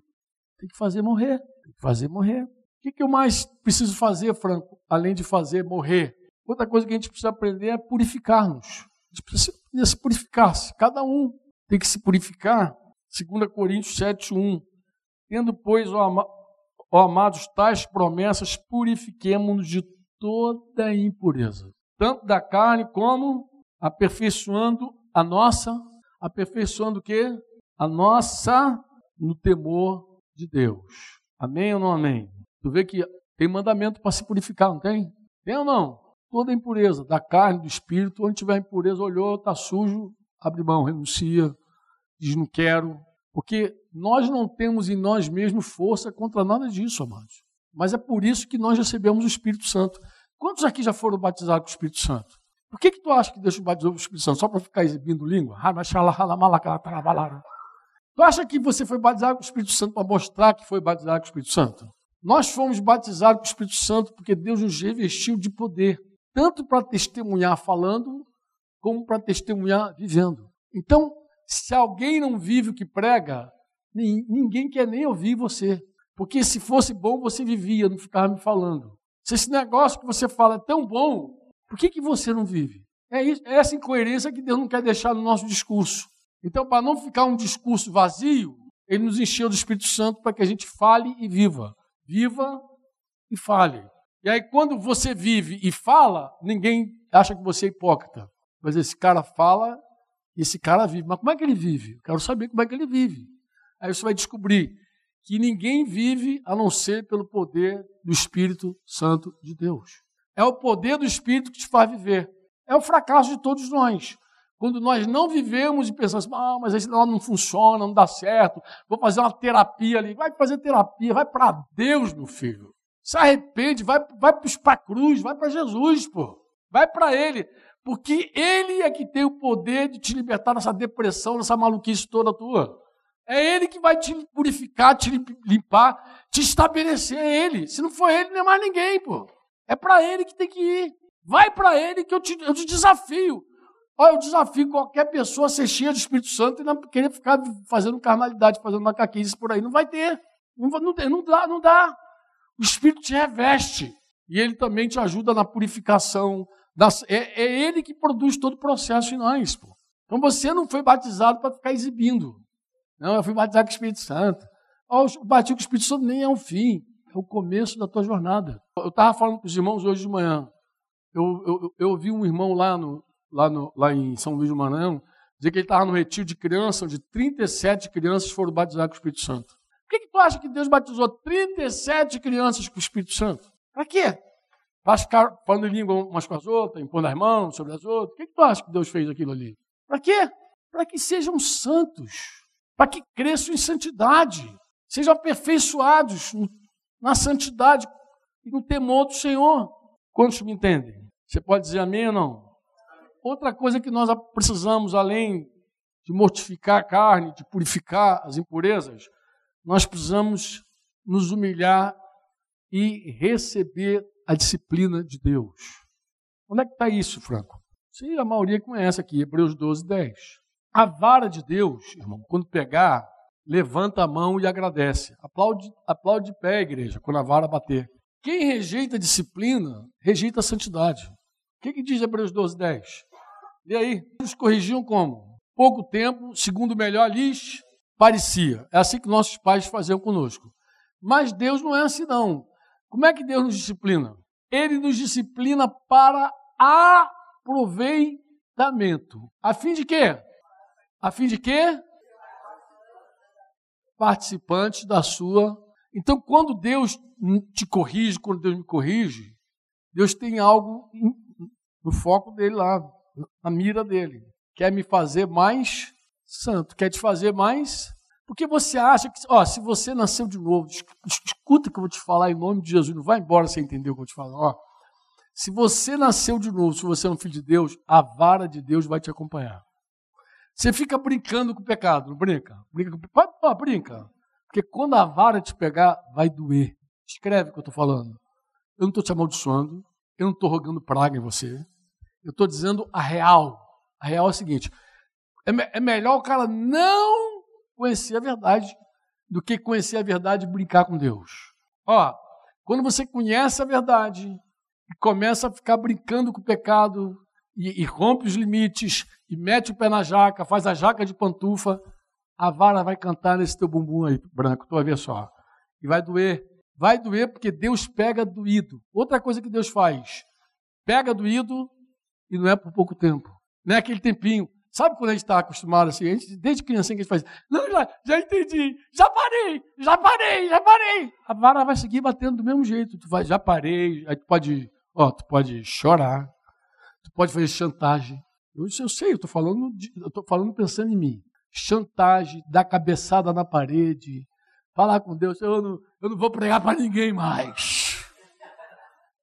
Tem que fazer morrer, tem que fazer morrer. O que, eu mais preciso fazer, Franco, além de fazer morrer? Outra coisa que a gente precisa aprender é purificar-nos. A gente precisa se purificar. -se. Cada um tem que se purificar. 2 Coríntios 7, 1. Tendo, pois, ó, ama ó amados, tais promessas, purifiquemos-nos de toda impureza, tanto da carne como aperfeiçoando a nossa, aperfeiçoando o quê? A nossa no temor de Deus. Amém ou não amém? Tu vê que tem mandamento para se purificar, não tem? Tem ou não? Toda impureza, da carne, do espírito, onde tiver impureza, olhou, está sujo, abre mão, renuncia, diz não quero. Porque nós não temos em nós mesmos força contra nada disso, amados. Mas é por isso que nós recebemos o Espírito Santo. Quantos aqui já foram batizados com o Espírito Santo? Por que, que tu acha que Deus batizou o Espírito Santo? Só para ficar exibindo língua? Tu acha que você foi batizado com o Espírito Santo para mostrar que foi batizado com o Espírito Santo? Nós fomos batizados com o Espírito Santo porque Deus nos revestiu de poder, tanto para testemunhar falando, como para testemunhar vivendo. Então, se alguém não vive o que prega, ninguém quer nem ouvir você. Porque se fosse bom, você vivia, não ficava me falando. Se esse negócio que você fala é tão bom, por que, que você não vive? É, isso, é essa incoerência que Deus não quer deixar no nosso discurso. Então, para não ficar um discurso vazio, Ele nos encheu do Espírito Santo para que a gente fale e viva. Viva e fale. E aí, quando você vive e fala, ninguém acha que você é hipócrita. Mas esse cara fala e esse cara vive. Mas como é que ele vive? Eu quero saber como é que ele vive. Aí você vai descobrir que ninguém vive a não ser pelo poder do Espírito Santo de Deus. É o poder do Espírito que te faz viver. É o fracasso de todos nós. Quando nós não vivemos e pensamos, ah, mas esse lá não funciona, não dá certo, vou fazer uma terapia ali. Vai fazer terapia, vai para Deus, meu filho. Se arrepende, vai, vai para a cruz, vai para Jesus, pô. Vai para Ele. Porque Ele é que tem o poder de te libertar dessa depressão, dessa maluquice toda tua. É Ele que vai te purificar, te limpar, te estabelecer. É Ele. Se não for Ele, não é mais ninguém, pô. É para Ele que tem que ir. Vai para Ele que eu te, eu te desafio. Olha, eu desafio qualquer pessoa a ser cheia do Espírito Santo e não querer ficar fazendo carnalidade, fazendo macaquice por aí. Não vai ter. Não, não, não dá, não dá. O Espírito te reveste. E ele também te ajuda na purificação. É, é, ele que produz todo o processo em nós. Pô. Então você não foi batizado para ficar exibindo. Não, eu fui batizado com o Espírito Santo. O batismo com o Espírito Santo nem é o fim, é o começo da tua jornada. Eu estava falando com os irmãos hoje de manhã. Eu, eu, eu ouvi um irmão lá, no, lá, no, lá em São Luís do Maranhão dizer que ele estava no retiro de crianças, onde 37 crianças foram batizadas com o Espírito Santo. Por que, que tu acha que Deus batizou 37 crianças com o Espírito Santo? Para quê? Para ficar falando em língua umas com as outras, impondo as mãos sobre as outras? Por que, que tu acha que Deus fez aquilo ali? Para quê? Para que sejam santos para que cresçam em santidade, sejam aperfeiçoados na santidade e no temor do Senhor. Quantos me entendem? Você pode dizer amém ou não? Outra coisa que nós precisamos, além de mortificar a carne, de purificar as impurezas, nós precisamos nos humilhar e receber a disciplina de Deus. Onde é que está isso, Franco? Sim, a maioria conhece aqui, Hebreus 12, 10. A vara de Deus, irmão, quando pegar, levanta a mão e agradece. Aplaude, aplaude de pé, igreja, quando a vara bater. Quem rejeita a disciplina, rejeita a santidade. O que, que diz Hebreus 12, 10? E aí? Eles corrigiam como? Pouco tempo, segundo melhor lhes parecia. É assim que nossos pais faziam conosco. Mas Deus não é assim, não. Como é que Deus nos disciplina? Ele nos disciplina para aproveitamento. A fim de quê? A fim de quê? Participante da sua. Então, quando Deus te corrige, quando Deus me corrige, Deus tem algo no foco dele lá, na mira dele. Quer me fazer mais santo, quer te fazer mais. Porque você acha que, ó, se você nasceu de novo, escuta o que eu vou te falar em nome de Jesus, não vai embora sem entender o que eu te falar. Ó, se você nasceu de novo, se você é um filho de Deus, a vara de Deus vai te acompanhar. Você fica brincando com o pecado, não brinca? Brinca, com... Pô, brinca. Porque quando a vara te pegar, vai doer. Escreve o que eu estou falando. Eu não estou te amaldiçoando, eu não estou rogando praga em você. Eu estou dizendo a real. A real é a seguinte: é, me é melhor o cara não conhecer a verdade do que conhecer a verdade e brincar com Deus. Ó, quando você conhece a verdade e começa a ficar brincando com o pecado e, e rompe os limites e mete o pé na jaca, faz a jaca de pantufa, a vara vai cantar nesse teu bumbum aí, branco, tu vai ver só. E vai doer. Vai doer porque Deus pega doído. Outra coisa que Deus faz, pega doído e não é por pouco tempo. Não é aquele tempinho. Sabe quando a gente está acostumado assim? A gente, desde criancinha que a gente faz, não, já, já entendi, já parei, já parei, já parei. A vara vai seguir batendo do mesmo jeito. Tu vai, já parei, aí tu pode, ó, tu pode chorar, pode fazer chantagem. Eu, eu sei, eu estou falando, falando pensando em mim. Chantagem, dar cabeçada na parede, falar com Deus, eu não, eu não vou pregar para ninguém mais.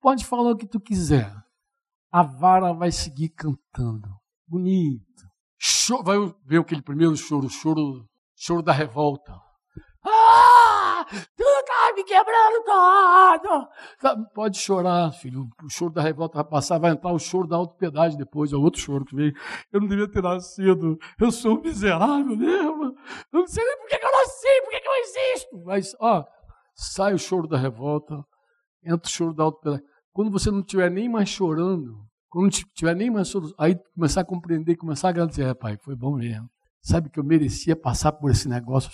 Pode falar o que tu quiser. A vara vai seguir cantando. Bonito Choro, vai ver aquele primeiro choro, choro, choro da revolta. Ah! Tu tá me quebrando todo! Pode chorar, filho. O choro da revolta vai passar, vai entrar o choro da autopiedade depois, é outro choro que vem. Eu não devia ter nascido. Eu sou um miserável mesmo. Eu não sei nem por que eu nasci, por que eu existo. Mas, ó, sai o choro da revolta, entra o choro da autopiedade. Quando você não estiver nem mais chorando, quando não tiver nem mais solução, aí começar a compreender, começar a agradecer, é, pai, foi bom mesmo. Sabe que eu merecia passar por esse negócio,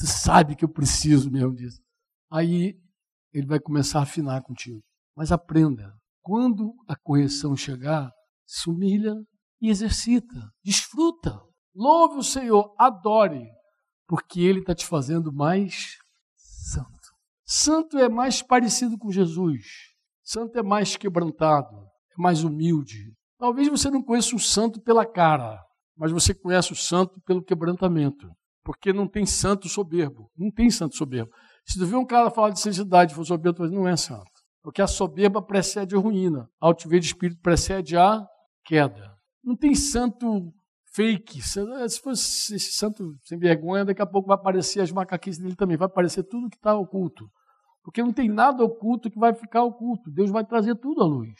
você sabe que eu preciso mesmo disso. Aí ele vai começar a afinar contigo. Mas aprenda, quando a correção chegar, se humilha e exercita, desfruta. Louve o Senhor, adore, porque Ele está te fazendo mais santo. Santo é mais parecido com Jesus, santo é mais quebrantado, mais humilde. Talvez você não conheça o santo pela cara, mas você conhece o santo pelo quebrantamento. Porque não tem santo soberbo. Não tem santo soberbo. Se tu vê um cara falar de santidade e for soberbo, não é santo. Porque a soberba precede a ruína. A altivez de espírito precede a queda. Não tem santo fake. Se fosse esse santo sem vergonha, daqui a pouco vai aparecer as macaquices dele também. Vai aparecer tudo que está oculto. Porque não tem nada oculto que vai ficar oculto. Deus vai trazer tudo à luz.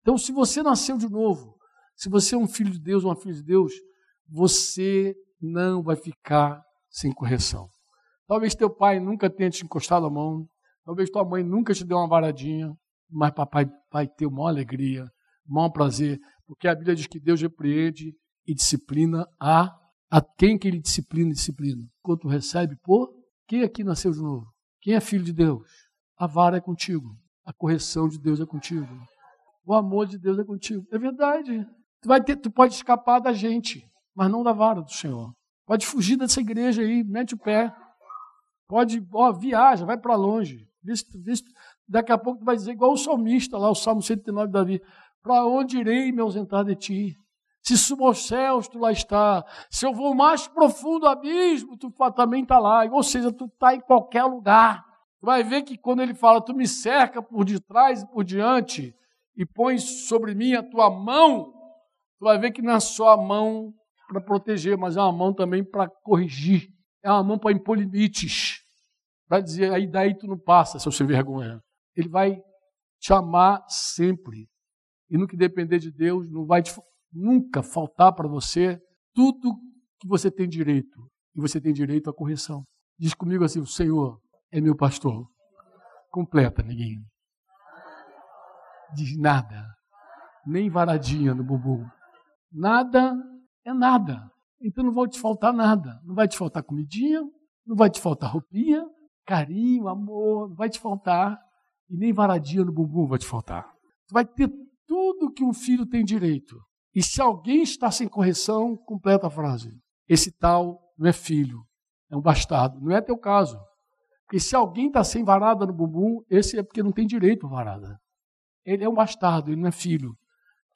Então, se você nasceu de novo, se você é um filho de Deus, uma filha de Deus, você não vai ficar sem correção. Talvez teu pai nunca tenha te encostado a mão, talvez tua mãe nunca te deu uma varadinha, mas papai vai ter uma alegria, um prazer, porque a Bíblia diz que Deus repreende e disciplina a, a quem que ele disciplina disciplina. Quanto recebe por quem aqui nasceu de novo? Quem é filho de Deus? A vara é contigo, a correção de Deus é contigo. O amor de Deus é contigo. É verdade. Tu, vai ter, tu pode escapar da gente, mas não da vara do Senhor. Pode fugir dessa igreja aí, mete o pé. Pode, ó, viaja, vai para longe. Visto, visto, daqui a pouco tu vai dizer, igual o salmista lá, o Salmo 109 de Davi: Para onde irei me ausentar de ti? Se subo aos céus, tu lá está. Se eu vou mais profundo abismo, tu também está lá. Ou seja, tu está em qualquer lugar. Tu vai ver que quando ele fala, tu me cerca por detrás e por diante, e pões sobre mim a tua mão, tu vai ver que não é só a mão para proteger, mas é uma mão também para corrigir. É uma mão para impor limites. Para dizer, aí daí tu não passa, seu sem vergonha. Ele vai te amar sempre. E no que depender de Deus, não vai te, nunca faltar para você tudo que você tem direito. E você tem direito à correção. Diz comigo assim: o Senhor é meu pastor. Completa, ninguém de nada, nem varadinha no bumbum. Nada é nada. Então não vai te faltar nada. Não vai te faltar comidinha, não vai te faltar roupinha, carinho, amor, não vai te faltar. E nem varadinha no bumbum vai te faltar. Tu vai ter tudo que um filho tem direito. E se alguém está sem correção, completa a frase. Esse tal não é filho, é um bastardo. Não é teu caso. Porque se alguém está sem varada no bumbum, esse é porque não tem direito a varada. Ele é um bastardo, ele não é filho.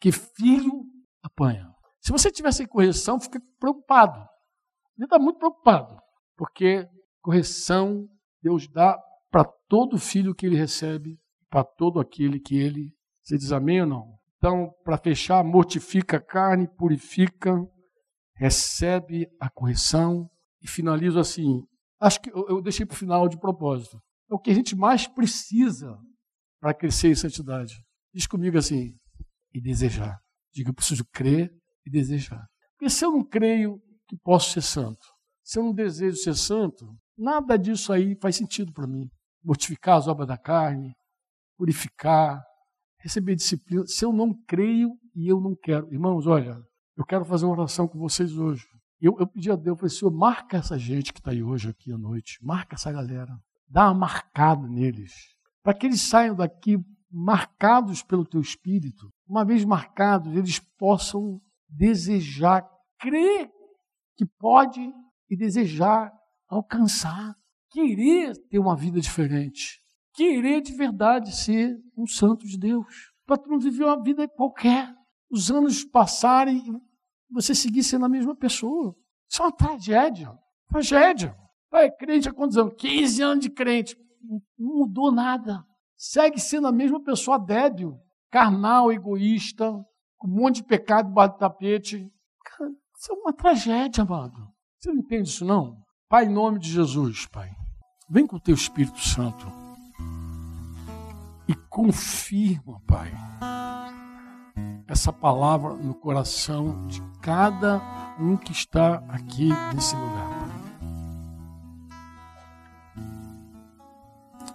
Que filho apanha. Se você tivesse correção, fica preocupado. Ele está muito preocupado. Porque correção Deus dá para todo filho que ele recebe, para todo aquele que ele. Você diz amém ou não? Então, para fechar, mortifica a carne, purifica, recebe a correção e finalizo assim. Acho que eu deixei para o final de propósito. é o que a gente mais precisa para crescer em santidade. Diz comigo assim, e desejar. Diga, eu preciso crer e desejar. Porque se eu não creio que posso ser santo, se eu não desejo ser santo, nada disso aí faz sentido para mim. Mortificar as obras da carne, purificar, receber disciplina. Se eu não creio e eu não quero. Irmãos, olha, eu quero fazer uma oração com vocês hoje. Eu, eu pedi a Deus, eu falei, Senhor, marca essa gente que está aí hoje, aqui à noite. Marca essa galera. Dá uma marcada neles. Para que eles saiam daqui marcados pelo teu espírito. Uma vez marcados, eles possam desejar, crer que pode e desejar alcançar. Querer ter uma vida diferente. Querer de verdade ser um santo de Deus. Para tu não viver uma vida qualquer. Os anos passarem você seguir sendo a mesma pessoa. Isso é uma tragédia. Tragédia. Vai, crente há quantos anos? 15 anos de crente. Não mudou nada. Segue sendo a mesma pessoa débil, carnal, egoísta, um monte de pecado debaixo do tapete. Cara, isso é uma tragédia, amado. Você não entende isso, não? Pai, em nome de Jesus, Pai, vem com o teu Espírito Santo e confirma, Pai essa palavra no coração de cada um que está aqui nesse lugar.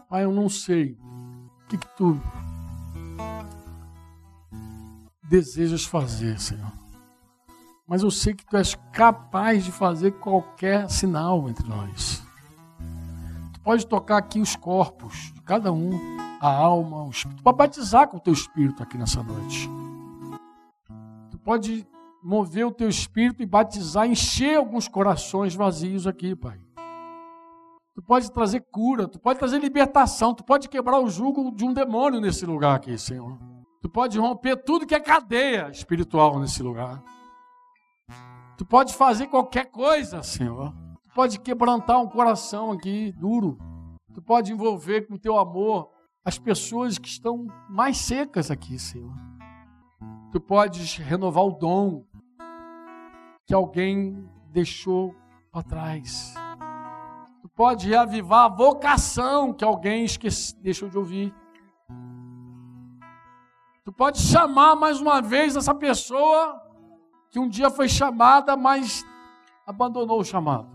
Pai, eu não sei o que, que tu desejas fazer, Senhor. Mas eu sei que tu és capaz de fazer qualquer sinal entre nós. Tu pode tocar aqui os corpos de cada um, a alma, o espírito, para batizar com o teu espírito aqui nessa noite pode mover o teu espírito e batizar, encher alguns corações vazios aqui, Pai. Tu pode trazer cura, tu pode trazer libertação, tu pode quebrar o jugo de um demônio nesse lugar aqui, Senhor. Tu pode romper tudo que é cadeia espiritual nesse lugar. Tu pode fazer qualquer coisa, Senhor. Tu pode quebrantar um coração aqui duro. Tu pode envolver com o teu amor as pessoas que estão mais secas aqui, Senhor. Tu podes renovar o dom que alguém deixou para trás. Tu pode reavivar a vocação que alguém esqueci, deixou de ouvir. Tu pode chamar mais uma vez essa pessoa que um dia foi chamada, mas abandonou o chamado.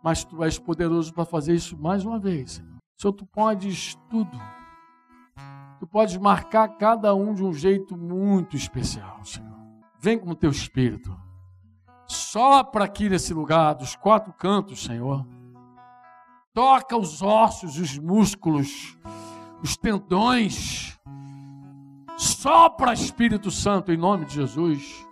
Mas tu és poderoso para fazer isso mais uma vez. Senhor, tu podes tudo. Tu podes marcar cada um de um jeito muito especial, Senhor. Vem com o teu espírito. Sopra aqui nesse lugar, dos quatro cantos, Senhor. Toca os ossos, os músculos, os tendões. Sopra, Espírito Santo, em nome de Jesus.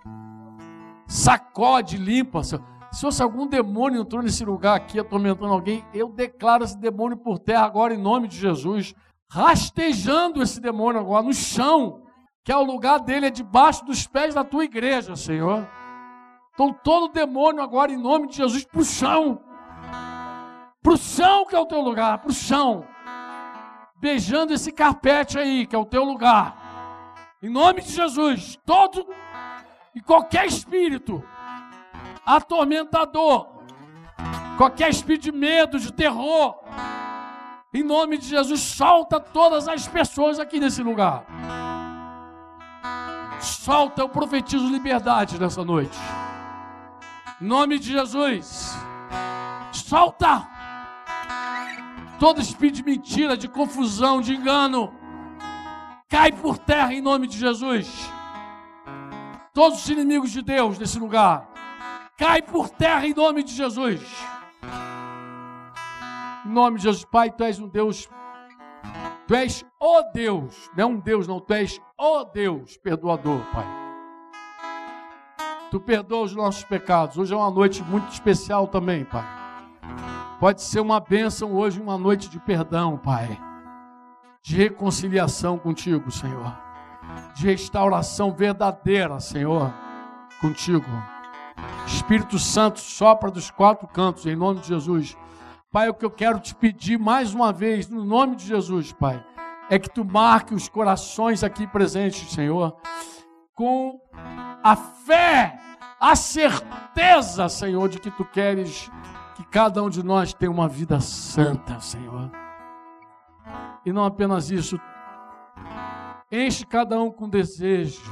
Sacode, limpa. Se fosse algum demônio entrou nesse lugar aqui atormentando alguém, eu declaro esse demônio por terra agora em nome de Jesus rastejando esse demônio agora no chão, que é o lugar dele, é debaixo dos pés da tua igreja, Senhor. Então, todo demônio agora, em nome de Jesus, para o chão, para o chão que é o teu lugar, para o chão, beijando esse carpete aí, que é o teu lugar, em nome de Jesus, todo e qualquer espírito atormentador, qualquer espírito de medo, de terror, em nome de Jesus, solta todas as pessoas aqui nesse lugar. Solta, eu profetizo liberdade nessa noite. Em nome de Jesus. Solta todo espírito de mentira, de confusão, de engano. Cai por terra em nome de Jesus. Todos os inimigos de Deus nesse lugar. Cai por terra em nome de Jesus. Em nome de Jesus, Pai, Tu és um Deus. Tu és o Deus, não é um Deus, não, Tu és o Deus perdoador, Pai. Tu perdoa os nossos pecados. Hoje é uma noite muito especial também, Pai. Pode ser uma bênção hoje, uma noite de perdão, Pai. De reconciliação contigo, Senhor. De restauração verdadeira, Senhor, contigo. Espírito Santo sopra dos quatro cantos, em nome de Jesus. Pai, o que eu quero te pedir mais uma vez, no nome de Jesus, Pai, é que tu marque os corações aqui presentes, Senhor, com a fé, a certeza, Senhor, de que tu queres que cada um de nós tenha uma vida santa, Senhor. E não apenas isso, enche cada um com desejo,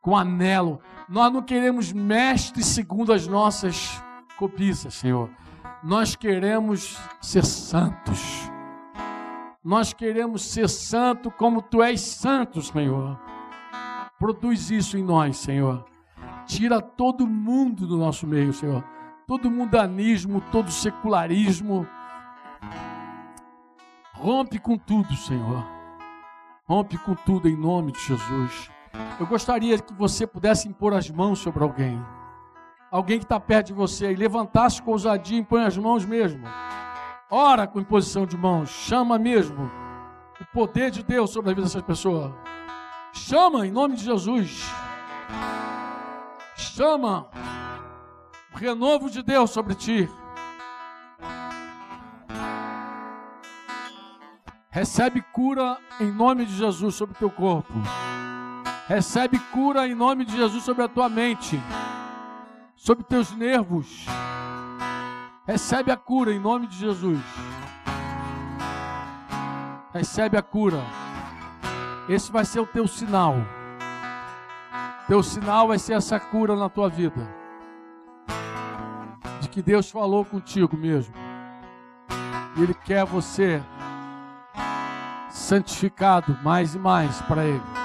com anelo. Nós não queremos mestres segundo as nossas cobiças, Senhor. Nós queremos ser santos. Nós queremos ser santo como tu és santo, Senhor. Produz isso em nós, Senhor. Tira todo mundo do nosso meio, Senhor. Todo mundanismo, todo secularismo. Rompe com tudo, Senhor. Rompe com tudo em nome de Jesus. Eu gostaria que você pudesse impor as mãos sobre alguém alguém que está perto de você e levantasse com ousadia, impõe as mãos mesmo. Ora com imposição de mãos, chama mesmo o poder de Deus sobre a vida dessas pessoas. Chama em nome de Jesus. Chama o renovo de Deus sobre ti. Recebe cura em nome de Jesus sobre o teu corpo. Recebe cura em nome de Jesus sobre a tua mente sobre teus nervos. Recebe a cura em nome de Jesus. Recebe a cura. Esse vai ser o teu sinal. Teu sinal vai ser essa cura na tua vida. De que Deus falou contigo mesmo. Ele quer você santificado mais e mais para Ele.